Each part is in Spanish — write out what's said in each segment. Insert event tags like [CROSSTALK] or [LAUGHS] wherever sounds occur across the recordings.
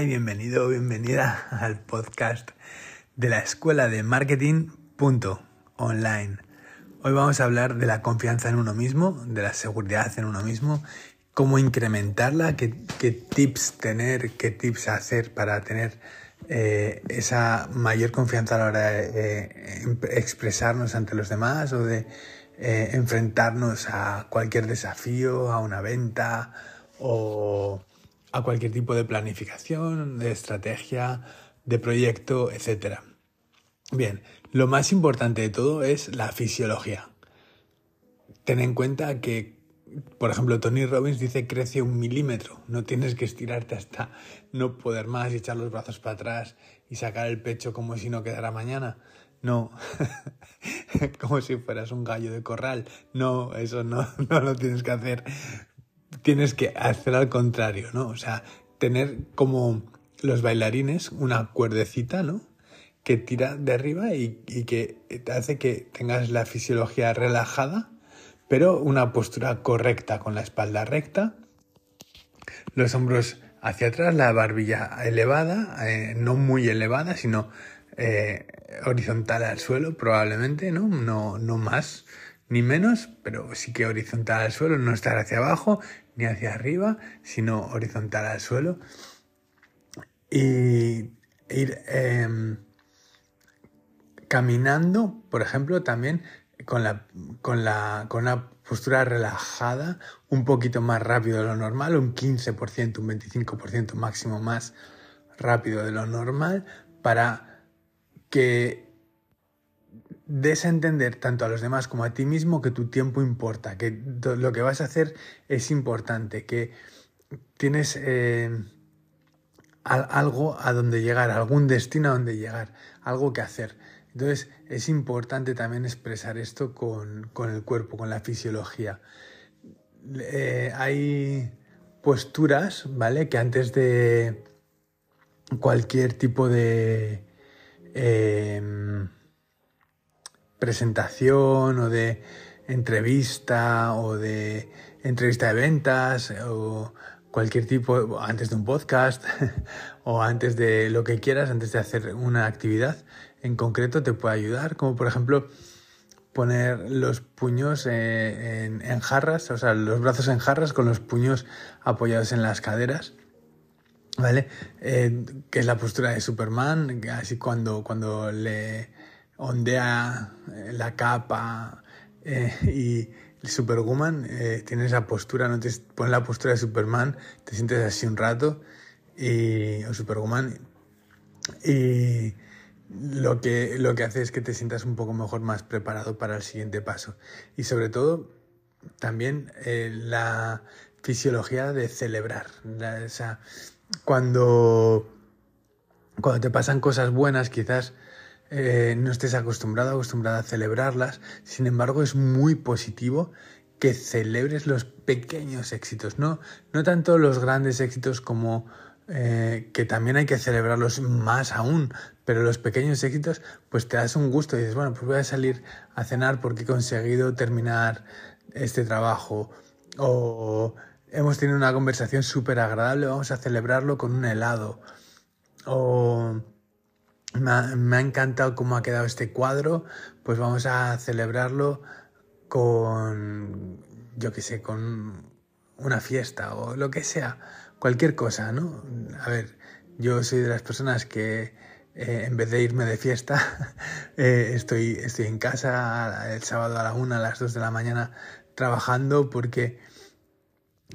Y bienvenido bienvenida [LAUGHS] al podcast de la Escuela de Marketing Online. Hoy vamos a hablar de la confianza en uno mismo, de la seguridad en uno mismo, cómo incrementarla, qué, tips tener, qué tips hacer para tener eh, esa mayor confianza a la hora de eh, expresarnos ante los demás o de eh, enfrentarnos a cualquier desafío, a una venta o a cualquier tipo de planificación, de estrategia, de proyecto, etc. Bien, lo más importante de todo es la fisiología. Ten en cuenta que, por ejemplo, Tony Robbins dice crece un milímetro. No tienes que estirarte hasta no poder más y echar los brazos para atrás y sacar el pecho como si no quedara mañana. No, [LAUGHS] como si fueras un gallo de corral. No, eso no, [LAUGHS] no lo tienes que hacer tienes que hacer al contrario, ¿no? O sea, tener como los bailarines una cuerdecita, ¿no? Que tira de arriba y, que te hace que tengas la fisiología relajada, pero una postura correcta, con la espalda recta, los hombros hacia atrás, la barbilla elevada, eh, no muy elevada, sino eh, horizontal al suelo, probablemente, ¿no? No, no más ni menos, pero sí que horizontal al suelo, no estar hacia abajo ni hacia arriba, sino horizontal al suelo. Y ir em, caminando, por ejemplo, también con, la, con, la, con una postura relajada, un poquito más rápido de lo normal, un 15%, un 25% máximo más rápido de lo normal, para que des a entender tanto a los demás como a ti mismo que tu tiempo importa, que lo que vas a hacer es importante, que tienes eh, algo a donde llegar, algún destino a donde llegar, algo que hacer. Entonces es importante también expresar esto con, el cuerpo, con la fisiología. Eh, hay posturas, ¿vale? Que antes de cualquier tipo de... Eh, presentación o de entrevista o de entrevista de ventas o cualquier tipo, antes de un podcast [LAUGHS] o antes de lo que quieras, antes de hacer una actividad en concreto te puede ayudar, como por ejemplo poner los puños eh, en, jarras, o sea, los brazos en jarras con los puños apoyados en las caderas. ¿Vale? Eh, que es la postura de Superman, así cuando, cuando le, ondea eh, la capa eh, y el Superwoman eh, tiene esa postura, no te pones la postura de Superman, te sientes así un rato y o Superwoman y lo que lo que hace es que te sientas un poco mejor, más preparado para el siguiente paso. Y sobre todo también la fisiología de celebrar, o sea, cuando cuando te pasan cosas buenas quizás eh, no estés acostumbrado, acostumbrada a celebrarlas. Sin embargo, es muy positivo que celebres los pequeños éxitos, no, no tanto los grandes éxitos como eh, que también hay que celebrarlos más aún, pero los pequeños éxitos, pues te das un gusto y dices, bueno, pues voy a salir a cenar porque he conseguido terminar este trabajo o hemos tenido una conversación súper agradable, vamos a celebrarlo con un helado o me ha, encantado cómo ha quedado este cuadro, pues vamos a celebrarlo con, yo qué sé, con una fiesta o lo que sea, cualquier cosa, ¿no? A ver, yo soy de las personas que eh, en vez de irme de fiesta, [LAUGHS] eh, estoy, estoy en casa el sábado a la una, a las dos de la mañana trabajando porque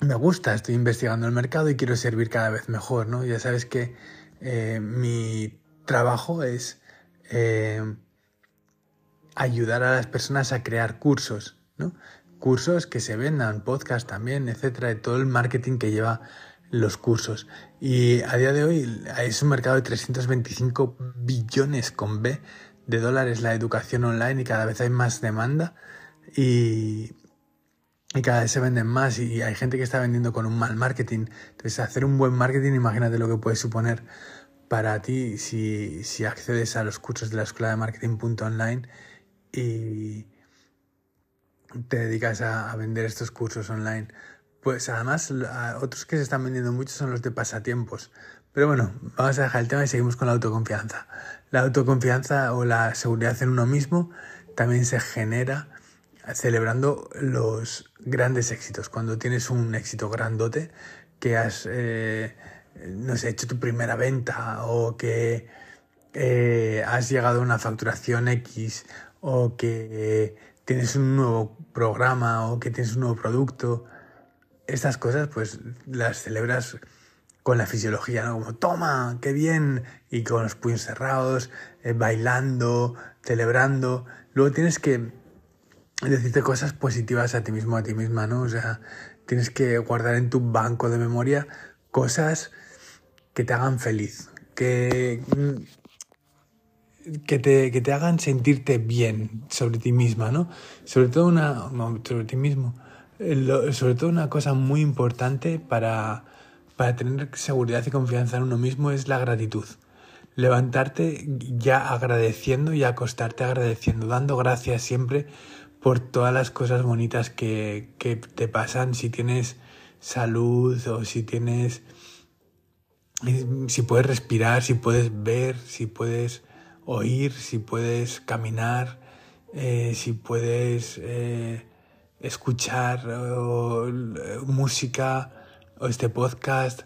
me gusta, estoy investigando el mercado y quiero servir cada vez mejor, ¿no? Ya sabes que eh, mi trabajo es eh, ayudar a las personas a crear cursos, ¿no? Cursos que se vendan, podcast también, etcétera, de todo el marketing que lleva los cursos. Y a día de hoy es un mercado de 325 billones con B de dólares la educación online y cada vez hay más demanda y, y cada vez se venden más y hay gente que está vendiendo con un mal marketing. Entonces hacer un buen marketing, imagínate lo que puede suponer para ti si, si accedes a los cursos de la escuela de marketing.online y te dedicas a, vender estos cursos online. Pues además, otros que se están vendiendo mucho son los de pasatiempos. Pero bueno, vamos a dejar el tema y seguimos con la autoconfianza. La autoconfianza o la seguridad en uno mismo también se genera celebrando los grandes éxitos. Cuando tienes un éxito grandote, que has, eh, no sé, hecho tu primera venta o que eh, has llegado a una facturación X o que tienes un nuevo programa o que tienes un nuevo producto, estas cosas pues las celebras con la fisiología, ¿no? Como, toma, qué bien, y con los puños cerrados, eh, bailando, celebrando. Luego tienes que decirte cosas positivas a ti mismo, a ti misma, ¿no? O sea, tienes que guardar en tu banco de memoria cosas que te hagan feliz, que, que, te, que te hagan sentirte bien sobre ti misma, ¿no? Sobre todo una, sobre ti mismo, sobre todo una cosa muy importante para para tener seguridad y confianza en uno mismo es la gratitud. Levantarte ya agradeciendo y acostarte agradeciendo, dando gracias siempre por todas las cosas bonitas que, que te pasan, si tienes salud o si tienes, si puedes respirar, si puedes ver, si puedes oír, si puedes caminar, eh, si puedes eh, escuchar música, o este podcast,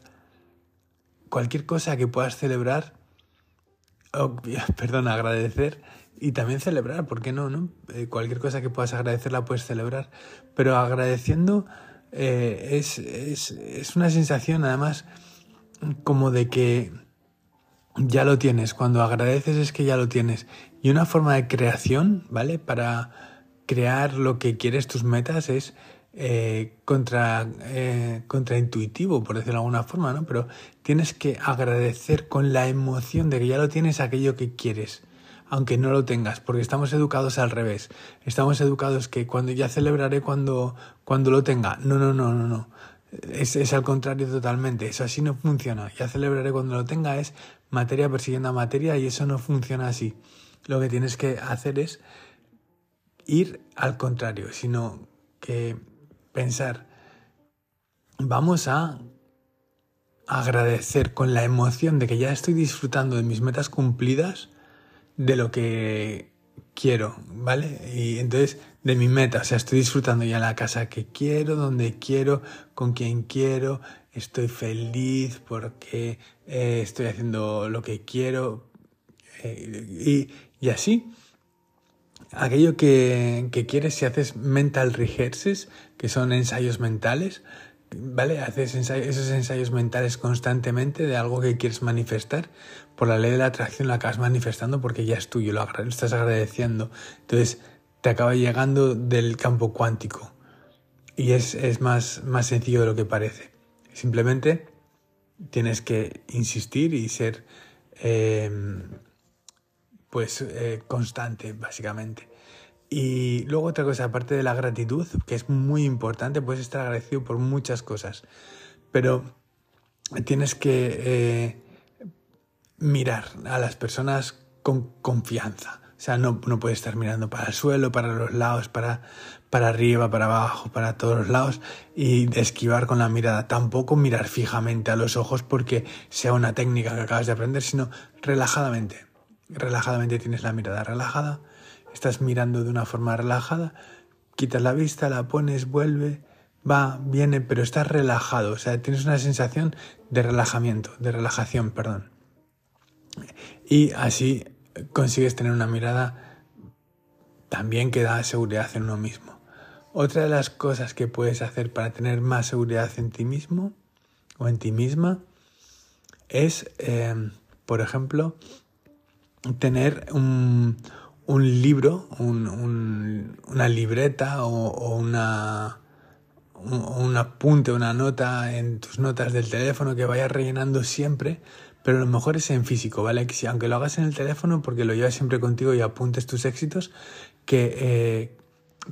cualquier cosa que puedas celebrar, [LAUGHS] perdón, agradecer y también celebrar, ¿por qué no? no? Eh, cualquier cosa que puedas agradecer la puedes celebrar, pero agradeciendo es, es, es una sensación además como de que ya lo tienes, cuando agradeces es que ya lo tienes. Y una forma de creación, ¿vale? Para crear lo que quieres, tus metas, es eh, contra, eh, contraintuitivo, por decirlo de alguna forma, ¿no? Pero tienes que agradecer con la emoción de que ya lo tienes aquello que quieres, aunque no lo tengas, porque estamos educados al revés. Estamos educados que cuando ya celebraré cuando, cuando lo tenga. No, no, no, no, no. Es, es al contrario totalmente. Eso así no funciona. Ya celebraré cuando lo tenga es materia persiguiendo a materia y eso no funciona así. Lo que tienes que hacer es ir al contrario, sino que pensar, vamos a agradecer con la emoción de que ya estoy disfrutando de mis metas cumplidas, de lo que quiero, ¿vale? Y entonces de mi meta, o sea, estoy disfrutando ya la casa que quiero, donde quiero, con quien quiero, estoy feliz porque eh, estoy haciendo lo que quiero eh, y, y así aquello que, que, quieres si haces mental rehearses, que son ensayos mentales, ¿vale? Haces esos ensayos mentales constantemente de algo que quieres manifestar, por la ley de la atracción lo acabas manifestando porque ya es tuyo, lo, estás agradeciendo. Entonces te acaba llegando del campo cuántico y es, es más, más sencillo de lo que parece. Simplemente tienes que insistir y ser... Eh, pues eh, constante, básicamente. Y luego otra cosa, aparte de la gratitud, que es muy importante, puedes estar agradecido por muchas cosas, pero tienes que eh, mirar a las personas con confianza. O sea, no, no puedes estar mirando para el suelo, para los lados, para, para arriba, para abajo, para todos los lados y esquivar con la mirada. Tampoco mirar fijamente a los ojos porque sea una técnica que acabas de aprender, sino relajadamente relajadamente tienes la mirada relajada, estás mirando de una forma relajada, quitas la vista, la pones, vuelve, va, viene, pero estás relajado, o sea, tienes una sensación de relajamiento, de relajación, perdón. Y así consigues tener una mirada también que da seguridad en uno mismo. Otra de las cosas que puedes hacer para tener más seguridad en ti mismo o en ti misma es, eh, por ejemplo, tener un, un libro, un, una libreta o, una, un, apunte, una nota en tus notas del teléfono que vayas rellenando siempre, pero lo mejor es en físico, ¿vale? Que si, aunque lo hagas en el teléfono porque lo llevas siempre contigo y apuntes tus éxitos, que, eh,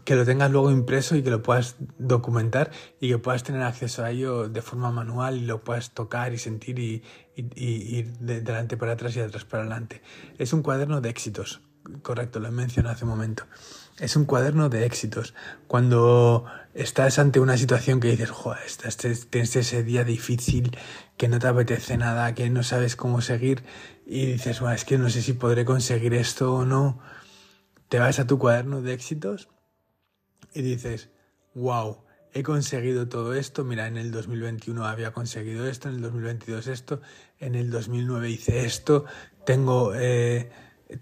que lo tengas luego impreso y que lo puedas documentar y que puedas tener acceso a ello de forma manual y lo puedas tocar y sentir y, ir de delante para atrás y de atrás para adelante. Es un cuaderno de éxitos, correcto, lo he mencionado hace un momento. Es un cuaderno de éxitos. Cuando estás ante una situación que dices, joder, estás, tienes ese día difícil, que no te apetece nada, que no sabes cómo seguir y dices, es que no sé si podré conseguir esto o no, te vas a tu cuaderno de éxitos y dices, wow, he conseguido todo esto, mira, en el 2021 había conseguido esto, en el 2022 esto, en el 2009 hice esto, tengo eh,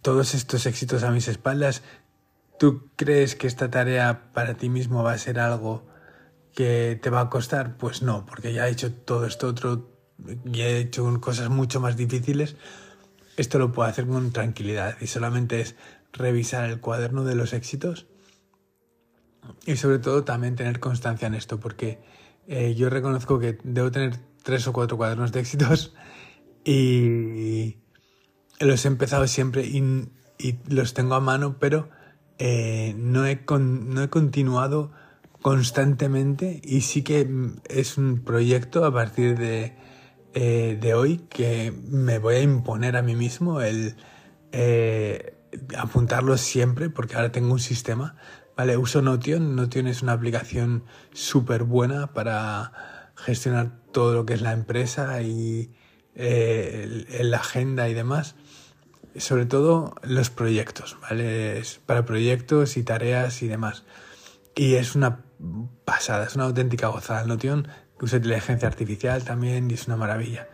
todos estos éxitos a mis espaldas, ¿Tú crees que esta tarea para ti mismo va a ser algo que te va a costar? Pues no, porque ya he hecho todo esto otro y he hecho cosas mucho más difíciles. Esto lo puedo hacer con tranquilidad y solamente es revisar el cuaderno de los éxitos y sobre todo también tener constancia en esto, porque eh, yo reconozco que debo tener tres o cuatro cuadernos de éxitos y los he empezado siempre y los tengo a mano, pero eh, no, he no he continuado constantemente y sí que es un proyecto a partir de, eh, de hoy que me voy a imponer a mí mismo el eh, apuntarlo siempre porque ahora tengo un sistema. Vale, uso Notion. Notion es una aplicación súper buena para gestionar todo lo que es la empresa y la agenda y demás sobre todo los proyectos, ¿vale? Para proyectos y tareas y demás. Y es una pasada, es una auténtica gozada. Notion usa inteligencia artificial también y es una maravilla.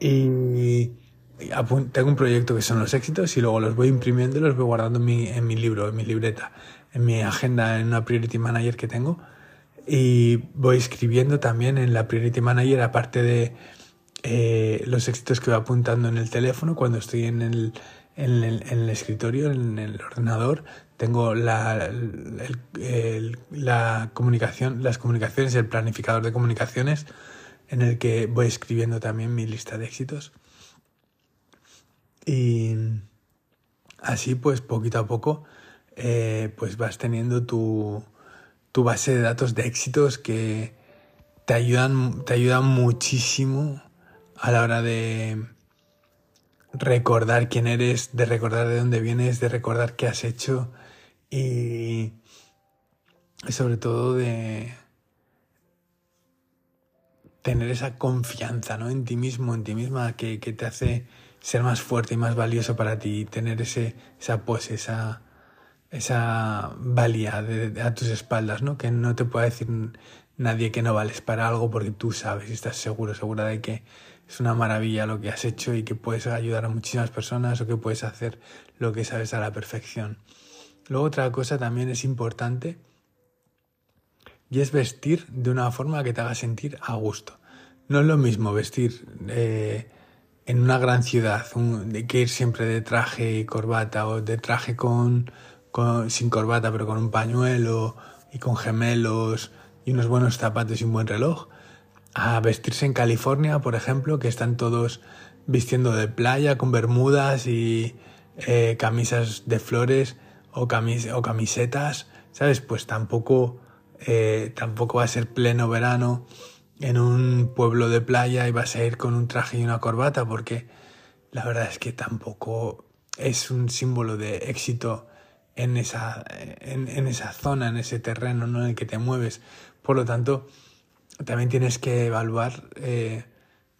Y tengo un proyecto que son los éxitos y luego los voy imprimiendo y los voy guardando en mi, en mi libro, en mi libreta, en mi agenda, en una Priority Manager que tengo. Y voy escribiendo también en la Priority Manager, aparte de eh, los éxitos que voy apuntando en el teléfono cuando estoy en el, en el, en el escritorio, en el ordenador. Tengo la, la comunicación, las comunicaciones, el planificador de comunicaciones en el que voy escribiendo también mi lista de éxitos. Y así pues poquito a poco eh, pues vas teniendo tu, tu base de datos de éxitos que te ayudan, te ayudan muchísimo a la hora de recordar quién eres, de recordar de dónde vienes, de recordar qué has hecho y sobre todo de tener esa confianza ¿no? en ti mismo, en ti misma, que, te hace ser más fuerte y más valioso para ti, tener ese, esa pues, esa, esa valía a tus espaldas, ¿no? que no te pueda decir nadie que no vales para algo porque tú sabes y estás seguro, segura de que es una maravilla lo que has hecho y que puedes ayudar a muchísimas personas o que puedes hacer lo que sabes a la perfección. Luego otra cosa también es importante y es vestir de una forma que te haga sentir a gusto. No es lo mismo vestir eh, en una gran ciudad, de que ir siempre de traje y corbata o de traje con, sin corbata pero con un pañuelo y con gemelos y unos buenos zapatos y un buen reloj a vestirse en California, por ejemplo, que están todos vistiendo de playa con bermudas y eh, camisas de flores o, o, camisetas, ¿sabes? Pues tampoco, eh, tampoco va a ser pleno verano en un pueblo de playa y vas a ir con un traje y una corbata, porque la verdad es que tampoco es un símbolo de éxito en esa, en, en esa zona, en ese terreno ¿no? en el que te mueves. Por lo tanto, también tienes que evaluar, eh,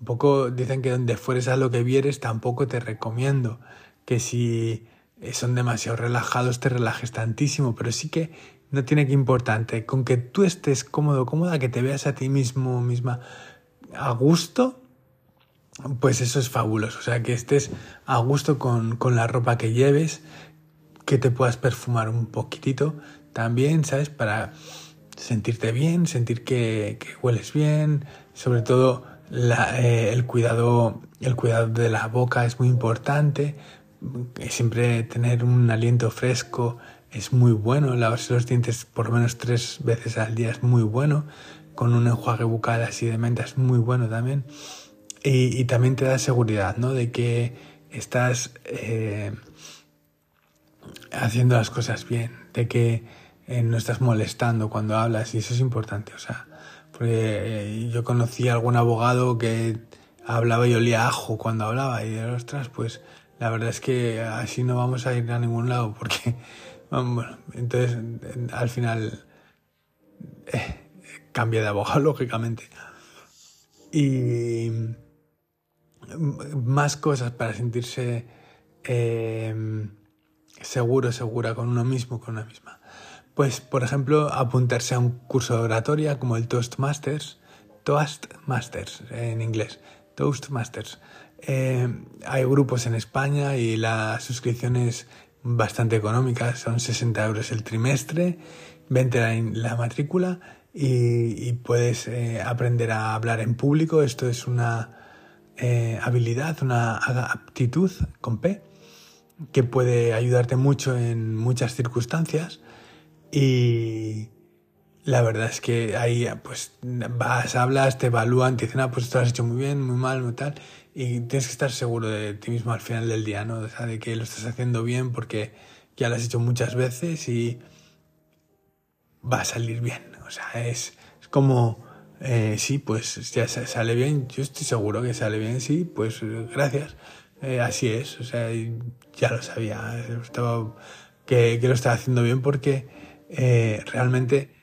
un poco dicen que donde fueres a lo que vieres tampoco te recomiendo. Que si eh, son demasiado relajados te relajes tantísimo, pero sí que no tiene que importante, con que tú estés cómodo, cómoda, que te veas a ti mismo misma a gusto, pues eso es fabuloso, o sea, que estés a gusto con, con la ropa que lleves, que te puedas perfumar un poquitito también, ¿sabes? Para sentirte bien, sentir que, hueles bien, sobre todo eh, el, cuidado, el cuidado de la boca es muy importante, siempre tener un aliento fresco es muy bueno, lavarse los dientes por lo menos tres veces al día es muy bueno, con un enjuague bucal así de menta es muy bueno también, y, también te da seguridad, ¿no? De que estás eh, haciendo las cosas bien, de que eh, no estás molestando cuando hablas y eso es importante, o sea, porque eh, yo conocí a algún abogado que hablaba y olía ajo cuando hablaba y ostras, pues la verdad es que así no vamos a ir a ningún lado porque [LAUGHS] Bueno, entonces al final eh, cambia de abogado, [LAUGHS] lógicamente. Y más cosas para sentirse eh, seguro, segura con uno mismo, con una misma. Pues, por ejemplo, apuntarse a un curso de oratoria como el Toastmasters, Toastmasters en inglés, Toastmasters. Eh, hay grupos en España y la suscripción es bastante económica, son 60 euros el trimestre, 20 la, la matrícula y, puedes eh, aprender a hablar en público. Esto es una eh, habilidad, una aptitud con P que puede ayudarte mucho en muchas circunstancias y la verdad es que ahí pues vas, hablas, te evalúan, te dicen, ah, pues esto lo has hecho muy bien, muy mal, muy tal y tienes que estar seguro de ti mismo al final del día, ¿no? O de que lo estás haciendo bien porque ya lo has hecho muchas veces y va a salir bien. O sea, es, es como, eh, sí, pues ya sale bien, yo estoy seguro que sale bien, sí, pues gracias. Eh, así es, o sea, ya lo sabía, estaba, que, que, lo estaba haciendo bien porque eh, realmente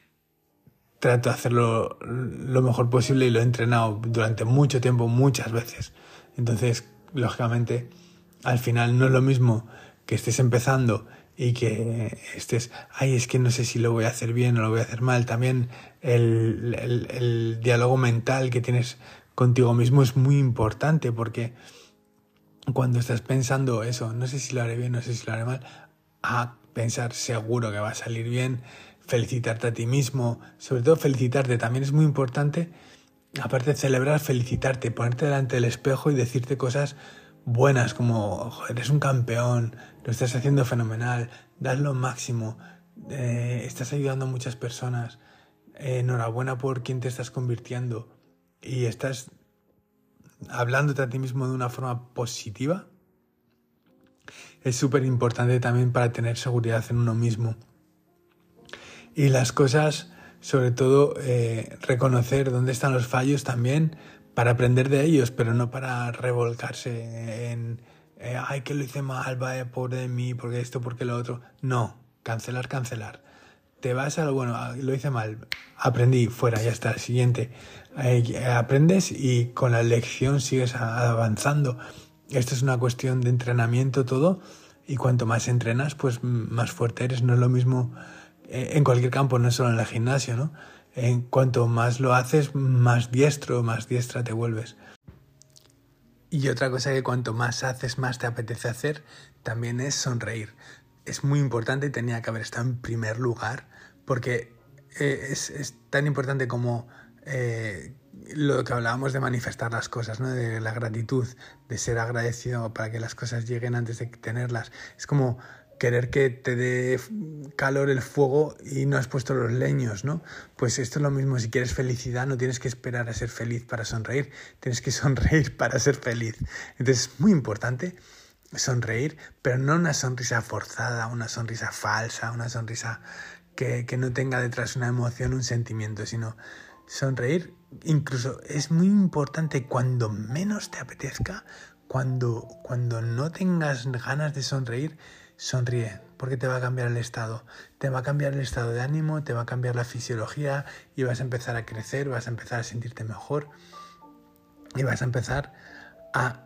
trato de hacerlo lo mejor posible y lo he entrenado durante mucho tiempo, muchas veces. Entonces, lógicamente, al final no es lo mismo que estés empezando y que estés, ay, es que no sé si lo voy a hacer bien o lo voy a hacer mal. También el, el, diálogo mental que tienes contigo mismo es muy importante porque cuando estás pensando eso, no sé si lo haré bien, no sé si lo haré mal, a pensar seguro que va a salir bien, felicitarte a ti mismo, sobre todo felicitarte también es muy importante aparte de celebrar, felicitarte, ponerte delante del espejo y decirte cosas buenas como eres un campeón, lo estás haciendo fenomenal, das lo máximo, eh, estás ayudando a muchas personas, eh, enhorabuena por quien te estás convirtiendo y estás hablándote a ti mismo de una forma positiva, es súper importante también para tener seguridad en uno mismo. Y las cosas sobre todo eh, reconocer dónde están los fallos también para aprender de ellos, pero no para revolcarse en, eh, ay, que lo hice mal, vaya, pobre de mí, porque esto, porque lo otro. No, cancelar, cancelar. Te vas a lo bueno, ah, lo hice mal, aprendí, fuera, ya está, siguiente. Eh, aprendes y con la lección sigues avanzando. Esto es una cuestión de entrenamiento todo y cuanto más entrenas, pues más fuerte eres. No es lo mismo eh, en cualquier campo, no solo en el gimnasio, ¿no? En cuanto más lo haces, más diestro, más diestra te vuelves. Y otra cosa que cuanto más haces, más te apetece hacer, también es sonreír. Es muy importante y tenía que haber estado en primer lugar, porque eh, es, tan importante como eh, lo que hablábamos de manifestar las cosas, ¿no? de la gratitud, de ser agradecido para que las cosas lleguen antes de tenerlas. Es como querer que te dé calor el fuego y no has puesto los leños, ¿no? Pues esto es lo mismo, si quieres felicidad no tienes que esperar a ser feliz para sonreír, tienes que [LAUGHS] sonreír para ser feliz. Entonces es muy importante sonreír, pero no una sonrisa forzada, una sonrisa falsa, una sonrisa que, que no tenga detrás una emoción, un sentimiento, sino sonreír incluso es muy importante cuando menos te apetezca, cuando, cuando no tengas ganas de sonreír, sonríe, porque te va a cambiar el estado. Te va a cambiar el estado de ánimo, te va a cambiar la fisiología y vas a empezar a crecer, vas a empezar a sentirte mejor y vas a empezar a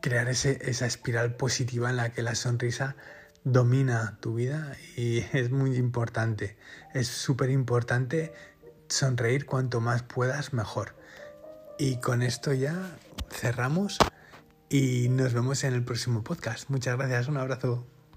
crear ese, esa espiral positiva en la que la sonrisa domina tu vida y [LAUGHS] es muy importante. Es súper importante sonreír cuanto más puedas mejor. Y con esto ya cerramos y nos vemos en el próximo podcast. Muchas gracias, un abrazo.